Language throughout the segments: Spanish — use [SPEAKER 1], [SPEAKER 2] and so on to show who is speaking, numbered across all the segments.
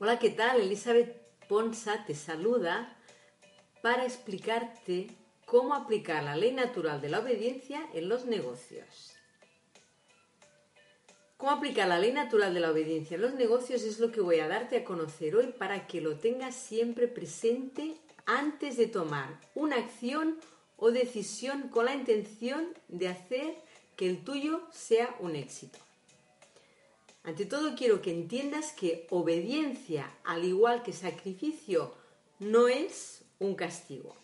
[SPEAKER 1] Hola, ¿qué tal? Elizabeth Ponsa te saluda para explicarte cómo aplicar la ley natural de la obediencia en los negocios. Cómo aplicar la ley natural de la obediencia en los negocios es lo que voy a darte a conocer hoy para que lo tengas siempre presente antes de tomar una acción o decisión con la intención de hacer que el tuyo sea un éxito. Ante todo quiero que entiendas que obediencia, al igual que sacrificio, no es un castigo.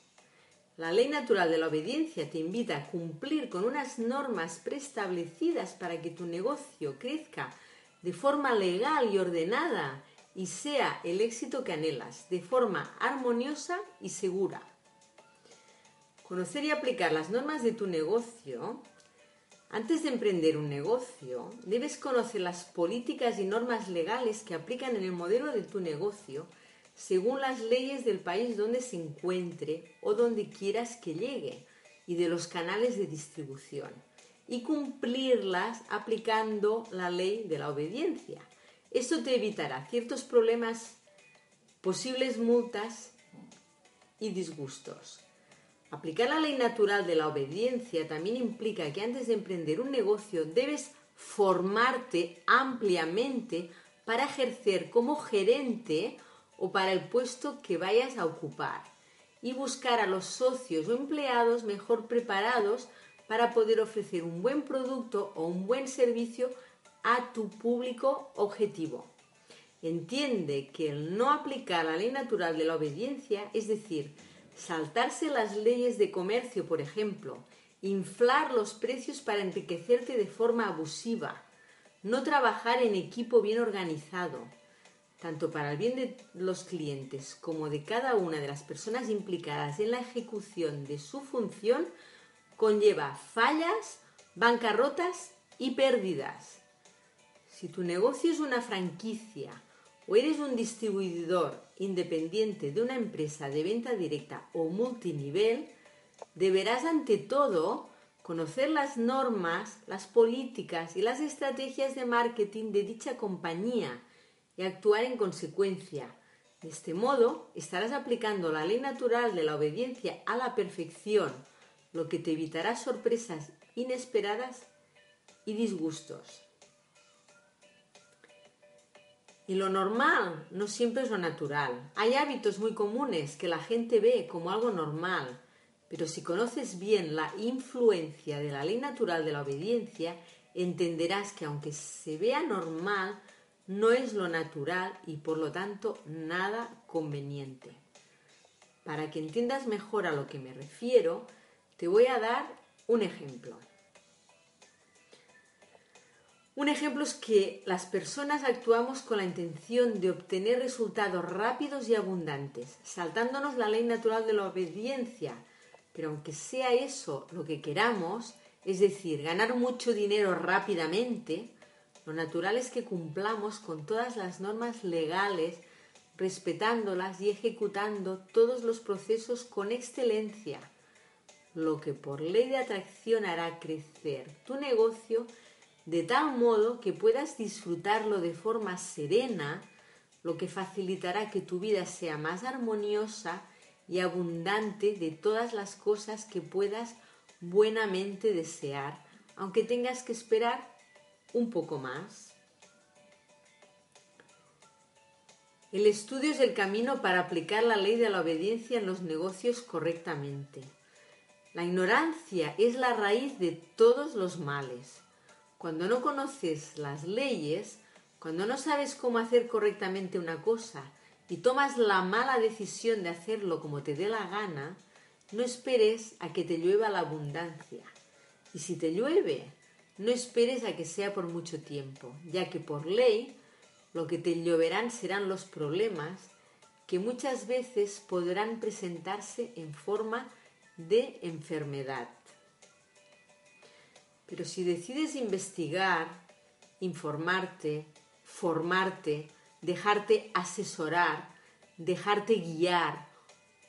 [SPEAKER 1] La ley natural de la obediencia te invita a cumplir con unas normas preestablecidas para que tu negocio crezca de forma legal y ordenada y sea el éxito que anhelas, de forma armoniosa y segura. Conocer y aplicar las normas de tu negocio antes de emprender un negocio, debes conocer las políticas y normas legales que aplican en el modelo de tu negocio según las leyes del país donde se encuentre o donde quieras que llegue y de los canales de distribución y cumplirlas aplicando la ley de la obediencia. Esto te evitará ciertos problemas, posibles multas y disgustos. Aplicar la ley natural de la obediencia también implica que antes de emprender un negocio debes formarte ampliamente para ejercer como gerente o para el puesto que vayas a ocupar y buscar a los socios o empleados mejor preparados para poder ofrecer un buen producto o un buen servicio a tu público objetivo. Entiende que el no aplicar la ley natural de la obediencia, es decir, saltarse las leyes de comercio, por ejemplo, inflar los precios para enriquecerte de forma abusiva, no trabajar en equipo bien organizado, tanto para el bien de los clientes como de cada una de las personas implicadas en la ejecución de su función, conlleva fallas, bancarrotas y pérdidas. Si tu negocio es una franquicia o eres un distribuidor independiente de una empresa de venta directa o multinivel, deberás ante todo conocer las normas, las políticas y las estrategias de marketing de dicha compañía y actuar en consecuencia. De este modo, estarás aplicando la ley natural de la obediencia a la perfección, lo que te evitará sorpresas inesperadas y disgustos. Y lo normal no siempre es lo natural. Hay hábitos muy comunes que la gente ve como algo normal, pero si conoces bien la influencia de la ley natural de la obediencia, entenderás que aunque se vea normal, no es lo natural y por lo tanto nada conveniente. Para que entiendas mejor a lo que me refiero, te voy a dar un ejemplo. Un ejemplo es que las personas actuamos con la intención de obtener resultados rápidos y abundantes, saltándonos la ley natural de la obediencia. Pero aunque sea eso lo que queramos, es decir, ganar mucho dinero rápidamente, lo natural es que cumplamos con todas las normas legales, respetándolas y ejecutando todos los procesos con excelencia, lo que por ley de atracción hará crecer tu negocio de tal modo que puedas disfrutarlo de forma serena, lo que facilitará que tu vida sea más armoniosa y abundante de todas las cosas que puedas buenamente desear, aunque tengas que esperar un poco más. El estudio es el camino para aplicar la ley de la obediencia en los negocios correctamente. La ignorancia es la raíz de todos los males. Cuando no conoces las leyes, cuando no sabes cómo hacer correctamente una cosa y tomas la mala decisión de hacerlo como te dé la gana, no esperes a que te llueva la abundancia. Y si te llueve, no esperes a que sea por mucho tiempo, ya que por ley lo que te lloverán serán los problemas que muchas veces podrán presentarse en forma de enfermedad. Pero si decides investigar, informarte, formarte, dejarte asesorar, dejarte guiar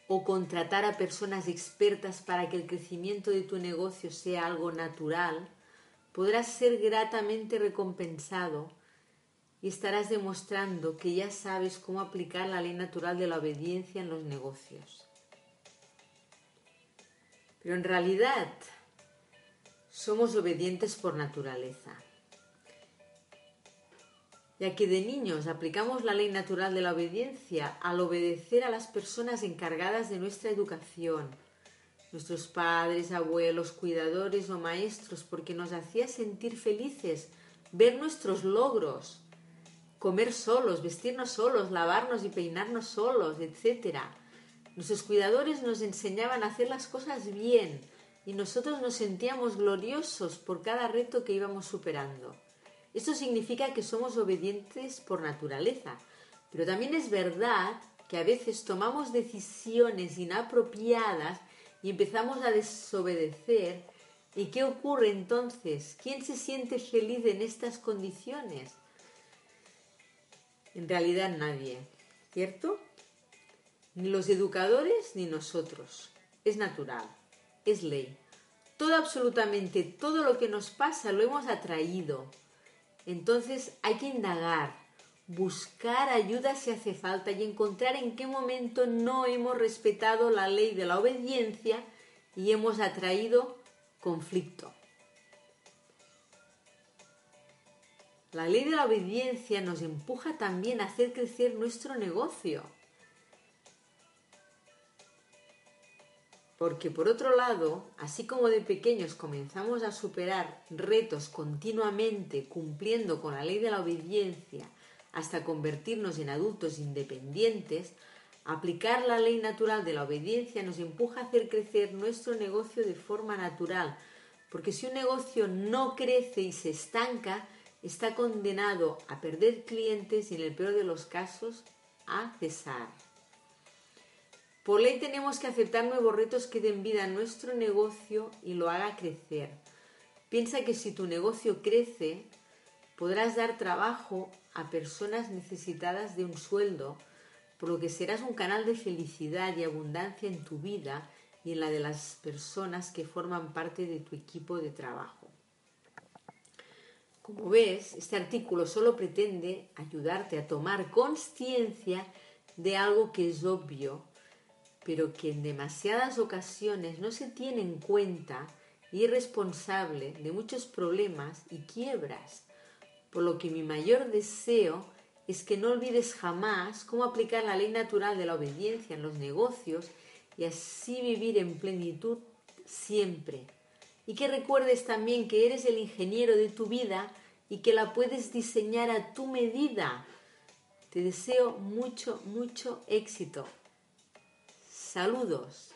[SPEAKER 1] o contratar a personas expertas para que el crecimiento de tu negocio sea algo natural, podrás ser gratamente recompensado y estarás demostrando que ya sabes cómo aplicar la ley natural de la obediencia en los negocios. Pero en realidad somos obedientes por naturaleza. Ya que de niños aplicamos la ley natural de la obediencia al obedecer a las personas encargadas de nuestra educación, nuestros padres, abuelos, cuidadores o maestros, porque nos hacía sentir felices ver nuestros logros, comer solos, vestirnos solos, lavarnos y peinarnos solos, etc. Nuestros cuidadores nos enseñaban a hacer las cosas bien y nosotros nos sentíamos gloriosos por cada reto que íbamos superando. Esto significa que somos obedientes por naturaleza, pero también es verdad que a veces tomamos decisiones inapropiadas y empezamos a desobedecer. ¿Y qué ocurre entonces? ¿Quién se siente feliz en estas condiciones? En realidad nadie, ¿cierto? Ni los educadores ni nosotros. Es natural, es ley. Todo, absolutamente todo lo que nos pasa lo hemos atraído, entonces hay que indagar, buscar ayuda si hace falta y encontrar en qué momento no hemos respetado la ley de la obediencia y hemos atraído conflicto. La ley de la obediencia nos empuja también a hacer crecer nuestro negocio. Porque por otro lado, así como de pequeños comenzamos a superar retos continuamente cumpliendo con la ley de la obediencia hasta convertirnos en adultos independientes, aplicar la ley natural de la obediencia nos empuja a hacer crecer nuestro negocio de forma natural, porque si un negocio no crece y se estanca, está condenado a perder clientes y en el peor de los casos a cesar. Por ley tenemos que aceptar nuevos retos que den vida a nuestro negocio y lo haga crecer. Piensa que si tu negocio crece, podrás dar trabajo a personas necesitadas de un sueldo, por lo que serás un canal de felicidad y abundancia en tu vida y en la de las personas que forman parte de tu equipo de trabajo. Como ves, este artículo solo pretende ayudarte a tomar conciencia de algo que es obvio pero que en demasiadas ocasiones no se tiene en cuenta y es responsable de muchos problemas y quiebras, por lo que mi mayor deseo es que no olvides jamás cómo aplicar la ley natural de la obediencia en los negocios y así vivir en plenitud siempre. Y que recuerdes también que eres el ingeniero de tu vida y que la puedes diseñar a tu medida. Te deseo mucho, mucho éxito. Saludos.